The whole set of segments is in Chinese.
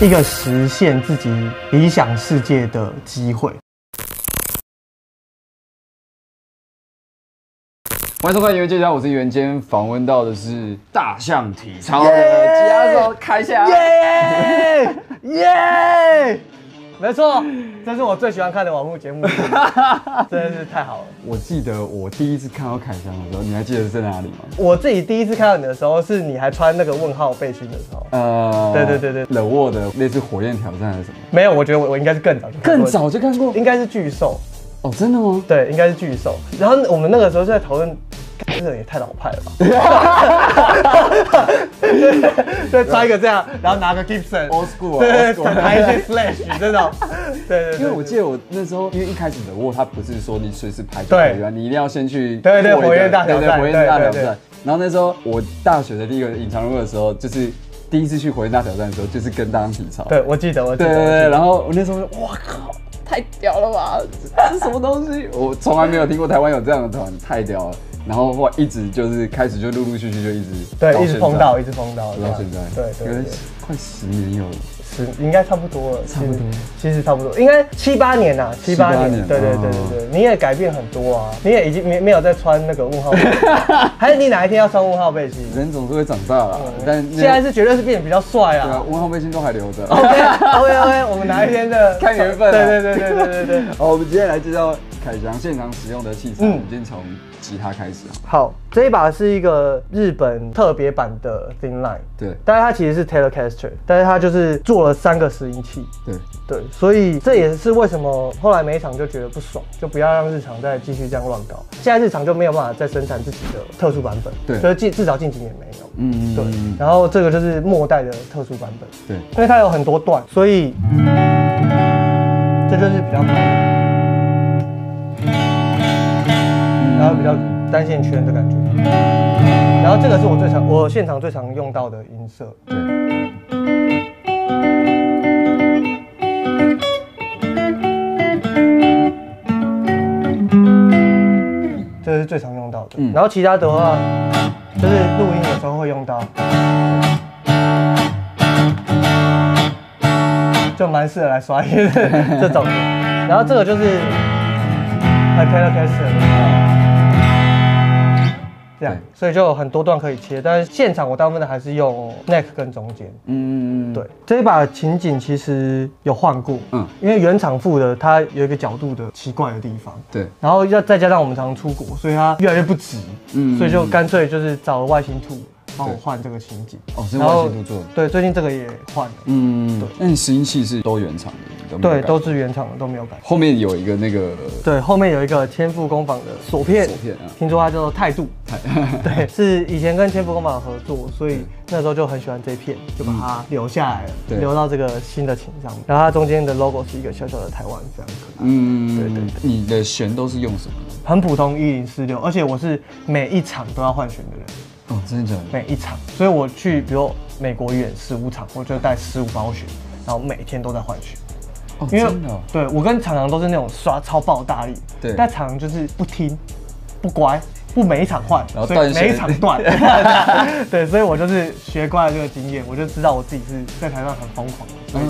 一个实现自己理想世界的机会。欢迎收看《原介绍》，我是袁坚，访问到的是大象体操的吉他手凯翔。耶耶！没错，这是我最喜欢看的网络节目，真的是太好了。我记得我第一次看到凯翔的时候，你还记得是在哪里吗？我自己第一次看到你的时候，是你还穿那个问号背心的时候。呃，对对对对冷沃的类似火焰挑战还是什么？没有，我觉得我我应该是更早就更早就看过应该是巨兽，哦，真的吗？对，应该是巨兽。然后我们那个时候就在讨论，这个也太老派了吧？就穿一个这样，然后拿个 Gibson，Old school 啊对 old 对，school 弹一些 Slash 这种，对对对，因为我记得我那时候，因为一开始冷沃他不是说你随时拍就对可以啊，你一定要先去对对火焰大挑战对对火焰大挑对对战。然后那时候我大学的第一个隐藏任务的时候，就是第一次去火焰大挑战的时候，就是跟大家体操。对，我记得，我记得，对对对，然后我那时候就哇靠，太屌了吧！这是什么东西？我从来没有听过台湾有这样的团，太屌了。然后后来一直就是开始就陆陆续续就一直对，一直碰到，一直碰到，到现在，对对对可是快十年有了。是应该差不多了，差不多。其实，差不多，应该七八年呐，七八七八年，年对对对哦。对。对，你也改变很多啊，你也已经没没有再穿那个问号背心，还是你哪一天要穿问号背心？人总是会长大啦，但那现在是绝对是变得比较帅对啊啊，。问号背心都还留着。OK OK OK，我们 哪一天的看缘分啊。对对对对对对对。好，我们接下来介绍凯翔现场使用的器材。嗯我们先从吉他开始啊。好，这一把是一个日本特别版的 Thin Line，对但是它其实是 Telecaster，但是它就是做了三个拾音器。对，对，所以这也是为什么后来每一场就觉得不爽，就不要让日常再继续这样乱搞。现在日常就没有办法再生产自己的特殊版本，对所以近至少近几年没有。嗯对，然后这个就是末代的特殊版本，对，因为它有很多段，所以这就是比较单线圈的感觉。然后这个是我最常我现场最常用到的音色，对，这是最常用到的。嗯然后其他的话，就是录音有时候会用到，就蛮适合来刷音的这种的。然后这个就是呃 Telecaster 这样对，所以就有很多段可以切。但是现场我大部分的还是用 neck 跟中间。嗯，对，这一把情景其实有换过，嗯。嗯，因为原厂附的它有一个角度的奇怪的地方，对，然后要再加上我们常常出国，所以它越来越不直，嗯所以就干脆就是找了外星兔帮我换这个琴颈。哦，是然后外星度做的。对，最近这个也换了，嗯，对那你拾音器是都原厂的，对，都是原厂的，都没有改。后面有一个那个对，后面有一个天赋工坊的锁片，锁片啊。听说它叫做态度，台，对，是以前跟天赋工坊合作，所以 那时候就很喜欢这一片，就把它留下来了，对。留到这个新的琴上面。然后它中间的 logo 是一个小小的台湾，非常可爱。嗯，对对对。你的弦都是用什么？很普通一零四六，而且我是每一场都要换弦的人，哦，真的假的？每一场，所以我去比如美国演十五场，我就带十五包血，然后每天都在换血。哦，因为对我跟厂长都是那种刷超爆大力，对但厂长就是不听，不乖，不每一场换，然后每一场断，对，所以我就是学乖了这个经验，我就知道我自己是在台上很疯狂的，所以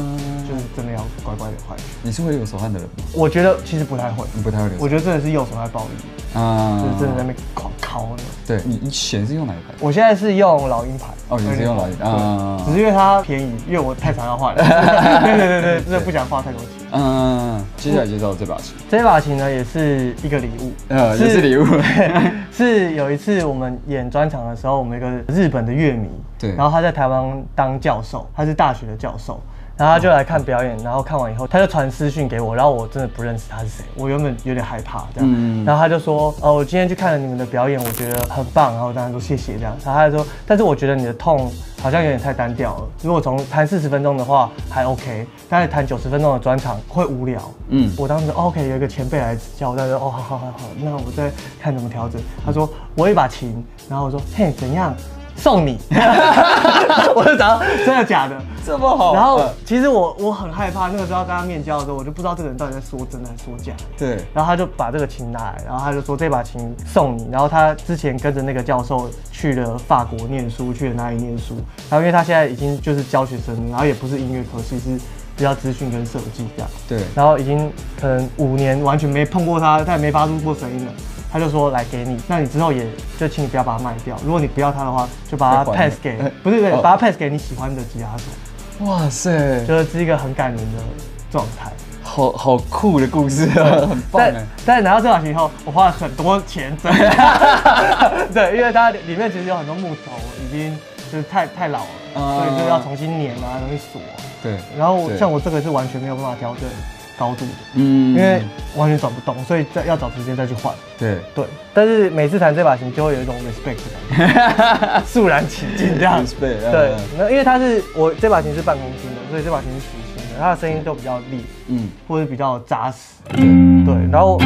真的要乖乖的换。你是会流手汗的人吗？我觉得其实不太会，你不太会流我觉得真的是右手在暴力，啊就是真的在那边狂敲。对你，你弦是用哪一排？我现在是用老鹰牌。哦你是用老鹰对啊只是因为它便宜，因为我太常要换 了。对对对对，真的不想花太多钱。嗯，接下来介绍这把琴，这把琴呢，也是一个礼物，呃，也是礼物。是有一次我们演专场的时候，我们一个日本的乐迷，对然后他在台湾当教授，他是大学的教授。然后他就来看表演，然后看完以后，他就传私讯给我，然后我真的不认识他是谁，我原本有点害怕这样，嗯。然后他就说，哦，我今天去看了你们的表演，我觉得很棒，然后我当然说谢谢这样，然后他就说，但是我觉得你的痛好像有点太单调了，如果从弹四十分钟的话还 OK，但是弹九十分钟的专场会无聊，嗯。我当时、哦 OK 有一个前辈来指教，我当时哦好好好好，那我再看怎么调整。他说我有一把琴，然后我说嘿怎样？送你，我就找到真的假的。这么好然后嗯其实我我很害怕，那个时候要跟他面交的时候，我就不知道这个人到底在说真的还是说假。对，然后他就把这个琴拿来，然后他就说这把琴送你。然后他之前跟着那个教授去了法国念书，去了哪里念书。然后因为他现在已经就是教学生，然后也不是音乐科系，是比较资讯跟设计这样。对，然后已经可能五年完全没碰过他，他也没发出过声音了。他就说来给你，那你之后也就请你不要把它卖掉。如果你不要它的话，就把它 pass 给 哎，不是对，哦把它 pass 给你喜欢的吉他手，哇塞，就是是一个很感人的状态。好好酷的故事啊，很棒但哎。但拿到这把琴以后，我花了很多钱，真的。对，因为它里面其实有很多木头已经就是太太老了，啊所以就要重新粘啊，重新锁。对，然后对像我这个是完全没有办法调整高度。的，嗯。因为完全转不动，所以再要找时间再去换。对。对，但是每次弹这把琴就会有一种 respect 的感觉，肃然起敬这样。对。嗯，那因为它是我这把琴是半公斤的，所以这把琴是实心的，它的声音都比较利，嗯，或者比较扎实。对，对，然后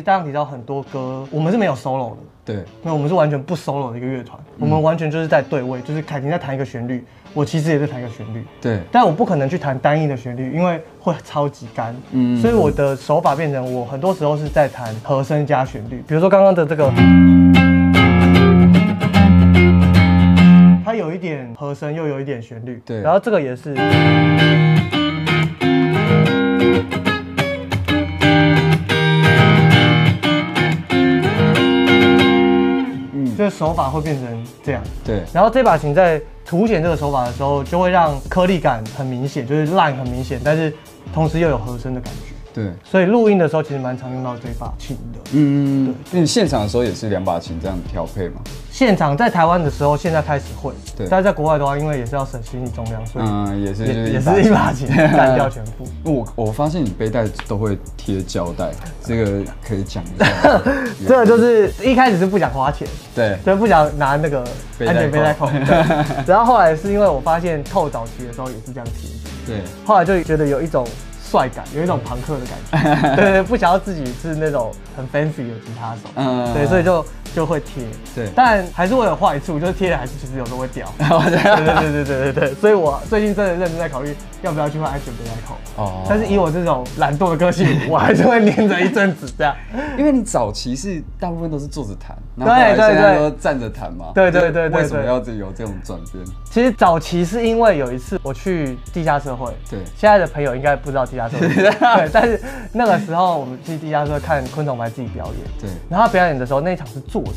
实刚刚提到很多歌，我们是没有 solo 的。对，那我们是完全不 solo 的一个乐团，我们完全就是在对位，就是凯婷在弹一个旋律，我其实也在弹一个旋律，对，但我不可能去弹单一的旋律，因为会超级干。嗯所以我的手法变成我很多时候是在弹和声加旋律，比如说刚刚的这个，它有一点和声，又有一点旋律。对然后这个也是。嗯，就是手法会变成这样。对，然后这把琴在凸显这个手法的时候，就会让颗粒感很明显，就是 line 很明显，但是同时又有和声的感觉。对，所以录音的时候其实蛮常用到这把琴的。嗯，因为你现场的时候也是两把琴这样调配嘛。现场在台湾的时候，现在开始会，对。但是在国外的话，因为也是要省行李重量，所以嗯，也是也就是也是一把琴。干掉全部。我我发现你背带都会贴胶带，这个可以讲一下。这个就是一开始是不想花钱，对，所以不想拿那个安全背带扣。然后后来是因为我发现透早期的时候也是这样贴，对，后来就觉得有一种帅感，有一种朋克的感觉，对 对，不想要自己是那种很 fancy 的吉他手，嗯。对，所以就就会贴，对。但还是会有坏处，就是贴的还是其实有时候会掉，对对对对对对对，所以我最近真的认真在考虑要不要去换安全背带扣，哦。但是以我这种懒惰的个性，我还是会黏着一阵子这样，因为你早期是大部分都是坐着弹，对对对。都站着弹嘛。对对对对为什么对。要有这种转变？其实早期是因为有一次我去地下社会，对。现在的朋友应该不知道地下社会，对，但是那个时候我们去地下社会看昆虫白自己表演，对。然后他表演的时候那一场是坐着，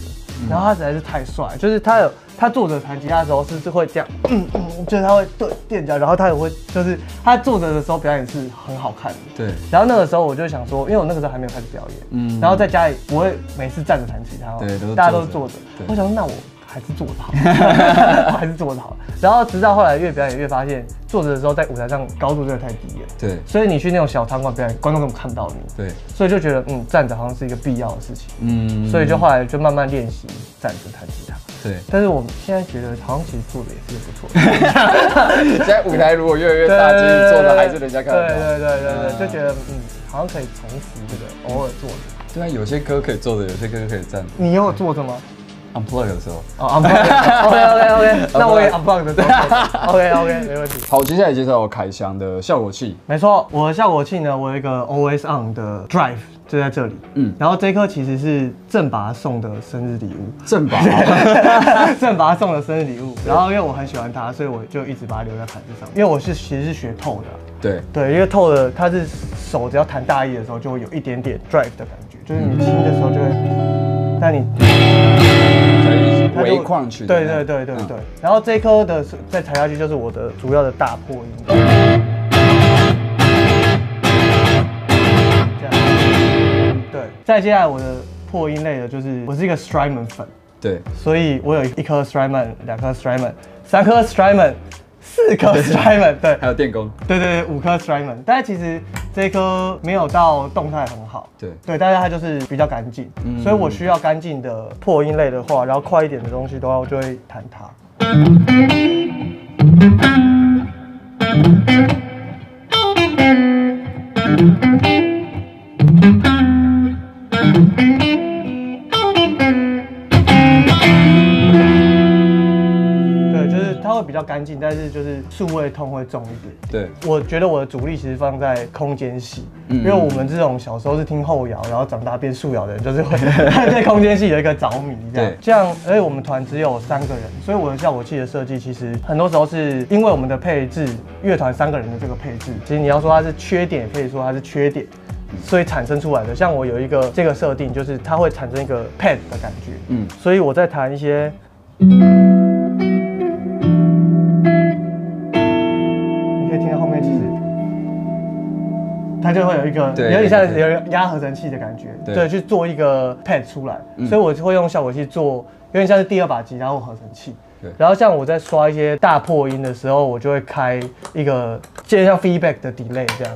然后他实在是太帅，就是他有他坐着弹吉他的时候是是会这样，嗯嗯，就是他会对垫脚，然后他也会就是他坐着的时候表演是很好看的。对，然后那个时候我就想说，因为我那个时候还没有开始表演，嗯。然后在家里不会每次站着弹吉他嘛，对大家都是坐着我想说那我还是坐着好，我 还是坐着好。然后直到后来越表演越发现，坐着的时候在舞台上高度真的太低了，对所以你去那种小场馆表演，观众根本看不到你，对，所以就觉得嗯站着好像是一个必要的事情，嗯所以就后来就慢慢练习站着弹吉他。对。但是我们现在觉得好像其实坐着也是不错的。现在舞台如果越来越大，其实坐着还是人家看得到。对对对对对，嗯就觉得嗯，好像可以重复这个偶尔坐着。对啊，有些歌可以坐着，有些歌可以站着。你有坐着吗？Unplug 的时候。哦，unplug。OK OK OK，那我也 unplug 的。OK OK，没问题。好，接下来介绍凯翔的效果器。没错，我的效果器呢，我有一个 Always On 的 Drive 就在这里。嗯嗯，然后这颗其实是正拔送的生日礼物。正把。正拔送的生日礼物，然后因为我很喜欢它，所以我就一直把它留在盘子上。因为我是其实是学透的啊、对对，因为透的它是手只要弹大一的时候，就会有一点点 drive 的感觉，就是你轻的时候就会，但你可以它就微矿对。对对对对嗯。然后这一颗的再踩下去就是我的主要的大破音。再接下来我的破音类的就是我是一个 Strymon 粉，对所以我有一颗 Strymon，两颗 Strymon，三颗 Strymon，四颗 Strymon，对。还有电工。对对对，五颗 Strymon，但是其实这一颗没有到动态很好，对。对，但是它就是比较干净，嗯。所以我需要干净的破音类的话，然后快一点的东西的话，我就会弹它。干净，但是就是数位痛会重一点。对，我觉得我的主力其实放在空间系，嗯因为我们这种小时候是听后摇，然后长大变素摇的人，就是会 对空间系有一个着迷这样对。这样，而且我们团只有三个人，所以我的效果器的设计其实很多时候是因为我们的配置，乐团三个人的这个配置，其实你要说它是缺点，也可以说它是缺点。所以产生出来的，像我有一个这个设定，就是它会产生一个 pad 的感觉，嗯，所以我在弹一些，它就会有一个有点像对有压合成器的感觉，对对，去做一个 pad 出来，嗯所以我就会用效果器做，有点像是第二把吉他或合成器。对然后像我在刷一些大破音的时候，我就会开一个，就像 feedback 的 delay 这样。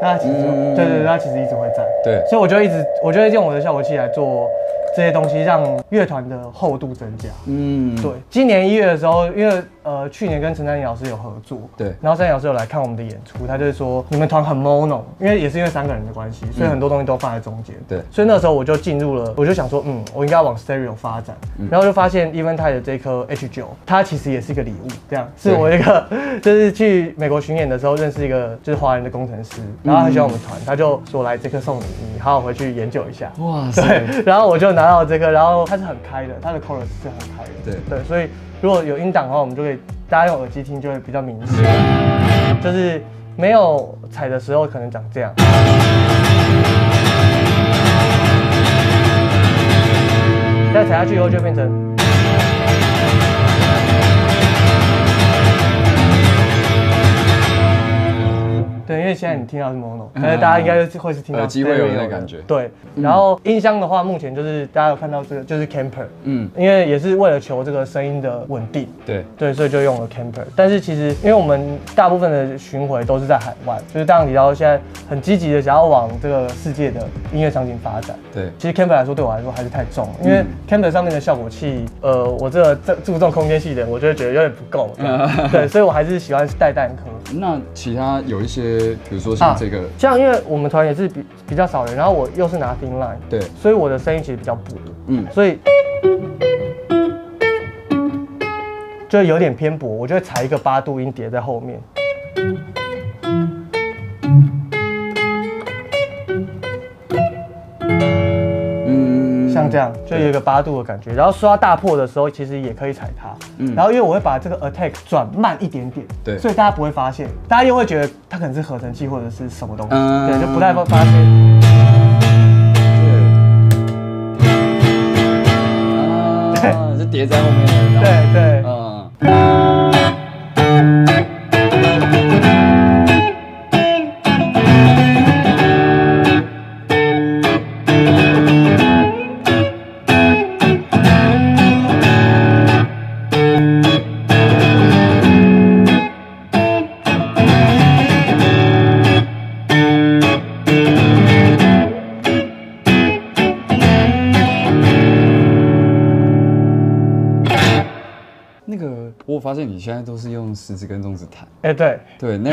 那它其实对对对，它其实一直会在。对所以我就一直，我就会用我的效果器来做这些东西，让乐团的厚度增加。嗯，对，今年一月的时候，因为呃去年跟陈丹妮老师有合作，对然后陈丹妮老师有来看我们的演出，他就是说你们团很 mono，因为也是因为三个人的关系，所以很多东西都放在中间。对所以那时候我就进入了，我就想说，嗯，我应该往 stereo 发展，然后就发现 Even 泰的这颗 H 9它其实也是一个礼物，这样是我一个 就是去美国巡演的时候认识一个就是华人的工程师，然后他很喜欢我们团，他就说来这颗送你，你好好回去研究一下。哇塞，对，然后我就拿到这个，然后它是很开的，它的 chorus 是很开的。对对，所以如果有音档的话，我们就可以大家用耳机听就会比较明显，就是没有踩的时候可能长这样。再踩下去以后就变成。对，因为现在你听到是 mono，但是大家应该是会是听到耳机会有那个感觉对，然后音箱的话，目前就是大家有看到这个就是 camper，嗯，因为也是为了求这个声音的稳定，对，对，所以就用了 camper。但是其实因为我们大部分的巡回都是在海外，就是刚刚提到现在很积极的想要往这个世界的音乐场景发展。对，其实 camper 来说对我来说还是太重了，因为 camper 上面的效果器，呃，我这个这注重空间系的，我就会觉得有点不够。对，所以我还是喜欢带蛋壳。那其他有一些，比如说像这个，像因为我们团也是比比较少人，然后我又是拿 thin line，对，所以我的声音其实比较薄，嗯，所以就有点偏薄，我就会踩一个八度音叠在后面。像这样，就有一个八度的感觉。然后刷大破的时候，其实也可以踩它。嗯。然后因为我会把这个 attack 转慢一点点，对。所以大家不会发现，大家又会觉得它可能是合成器或者是什么东西，嗯。对，就不太会发现。对，啊，是叠在后面的，对对，嗯，你现在都是用食指跟中指弹，哎对，对，那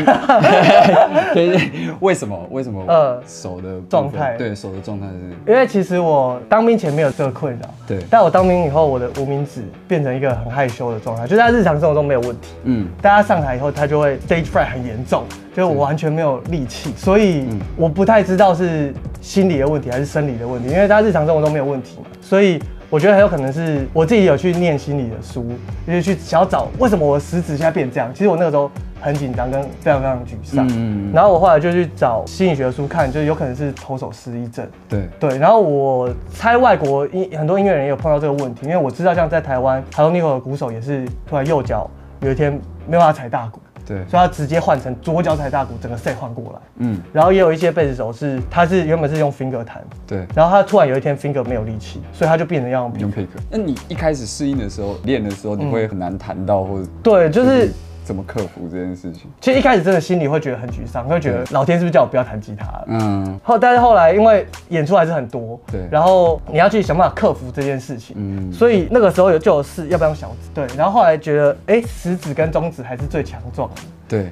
对，为什么？为什么？呃手的状态。对，手的状态是，因为其实我当兵前没有这个困扰，对，但我当兵以后，我的无名指变成一个很害羞的状态，就是在日常生活中没有问题。嗯，大家上台以后，他就会 stage fright 很严重，就是我完全没有力气，所以嗯。我不太知道是心理的问题还是生理的问题，因为大家日常生活中没有问题嘛，所以我觉得很有可能是我自己有去念心理的书，就是去想要找为什么我的食指现在变这样。其实我那个时候很紧张，跟非常非常沮丧。嗯然后我后来就去找心理学的书看，就是有可能是投手失忆症。对，对，然后我猜外国音很多音乐人也有碰到这个问题，因为我知道像在台湾，台中 Nico 的鼓手也是突然右脚有一天没有办法踩大鼓，对，所以他直接换成左脚踩大鼓，整个 set 换过来。嗯，然后也有一些贝斯手是，他是原本是用 finger 弹，对，然后他突然有一天 finger 没有力气，所以他就变成要用 pick 用 pick。那你一开始适应的时候，练的时候，你会很难弹到，或者对，就是怎么克服这件事情？其实一开始真的心里会觉得很沮丧，会觉得老天是不是叫我不要弹吉他了？嗯，后，但是后来因为演出还是很多，对然后你要去想办法克服这件事情，嗯。所以那个时候有就有试要不要用小指，对，然后后来觉得，哎，食指跟中指还是最强壮的，对，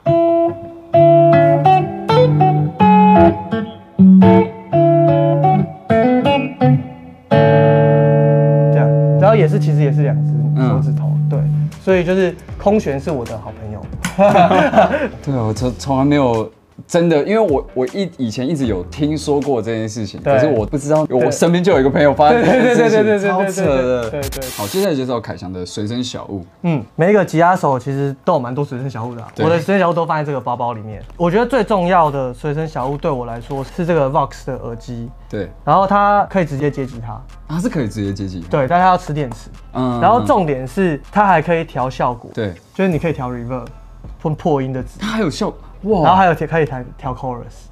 所以就是空悬是我的好朋友，对啊，我从从来没有真的，因为我我一以前一直有听说过这件事情，可是我不知道，我身边就有一个朋友发生这件事情，超扯的。对对。好，接下来介绍凯翔的随身小物。嗯，每一个吉他手其实都有蛮多随身小物的啊、我的随身小物都放在这个包包里面。我觉得最重要的随身小物对我来说是这个 Vox 的耳机，对，然后它可以直接接吉他，啊，是可以直接接吉他。对，但它要吃电池。嗯然后重点是它还可以调效果，对，就是你可以调 reverb 或破音的值，它还有效哇，然后还有可以调调 chorus，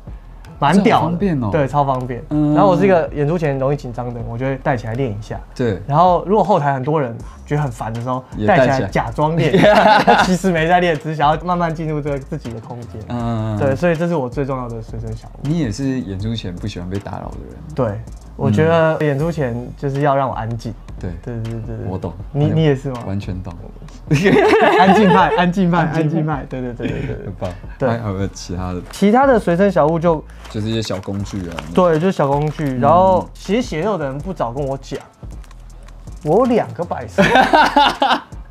蛮屌的，方便哦对，超方便。嗯然后我是一个演出前容易紧张的人，我就会带起来练一下。对，然后如果后台很多人觉得很烦的时候，带起来假装练，其实没在练，只是想要慢慢进入这个自己的空间。嗯，对，，所以这是我最重要的随身小物。你也是演出前不喜欢被打扰的人。对，我觉得演出前就是要让我安静。对，对对对对，我懂你你也是吗？完全懂，安静派，安静派，安静派。对对对对。很棒。对还有其他的？其他的随身小物就就是一些小工具啊。对，就是小工具。然后其实血肉的人不早跟我讲，我有两个百事。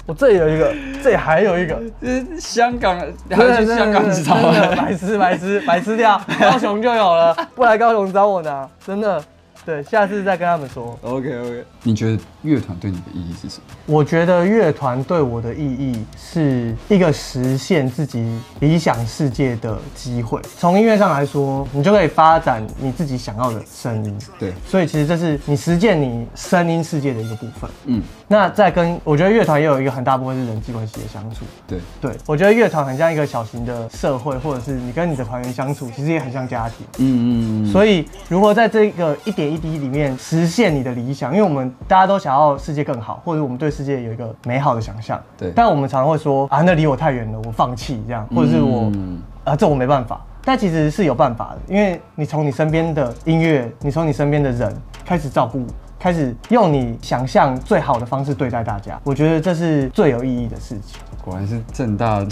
我这里有一个，这里还有一个，是，香港还要去香港找真的白痴白痴白痴掉，高雄就有了，不来高雄找我拿，真的。对，下次再跟他们说。OK OK。你觉得乐团对你的意义是什么？我觉得乐团对我的意义是一个实现自己理想世界的机会。从音乐上来说，你就可以发展你自己想要的声音。对，所以其实这是你实践你声音世界的一个部分。嗯，那再跟我觉得乐团也有一个很大部分是人际关系的相处。对，对，我觉得乐团很像一个小型的社会，或者是你跟你的团员相处，其实也很像家庭。嗯嗯嗯，所以，如何在这个一点一滴里面实现你的理想？因为我们大家都想要世界更好，或者我们对世界有一个美好的想象。对但我们常常会说啊，那离我太远了，我放弃这样，或者是我、嗯啊，这我没办法。但其实是有办法的，因为你从你身边的音乐，你从你身边的人开始照顾，开始用你想象最好的方式对待大家。我觉得这是最有意义的事情。果然是正大，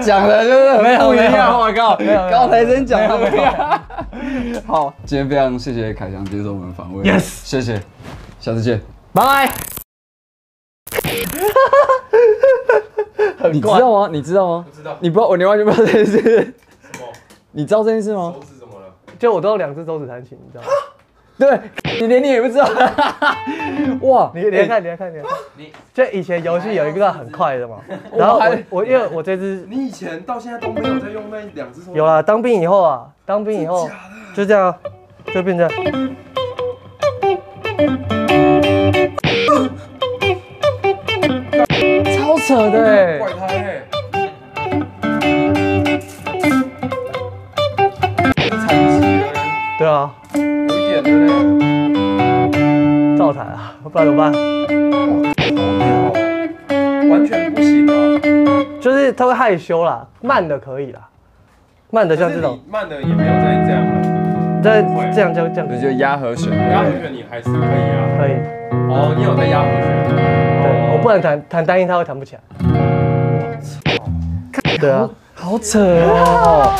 讲的就是很没有不一没有样。我靠，高材生讲的。好，今天非常谢谢凯翔接受我们访问 Yes 谢谢，下次见。拜拜。你知道吗？你知道吗？不知道。你不知道，我你完全不知道这件事。什么？你知道这件事吗？就我都有两只手指弹琴，你知道吗？对，你连你也不知道。哇，你连看，连看，连看。你就以前游戏有一个很快的嘛，然后我还我因为我这只你以前到现在都没有在用那两只手？有啦，当兵以后啊，当兵以后就这样啊，就变这扯的哎。怪胎哎！残疾了嘞，对啊，有一点的嘞，照台啊，不然怎么办？完全不行哦。就是他会害羞啦，慢的可以啦，慢的像这种，慢的也没有再这样了，这这样这样这样我觉得压和弦，压和弦你还是可以啊。可以。哦，你有在压和弦？对，我不能弹弹单音，他会弹不起来。对啊，好扯哦。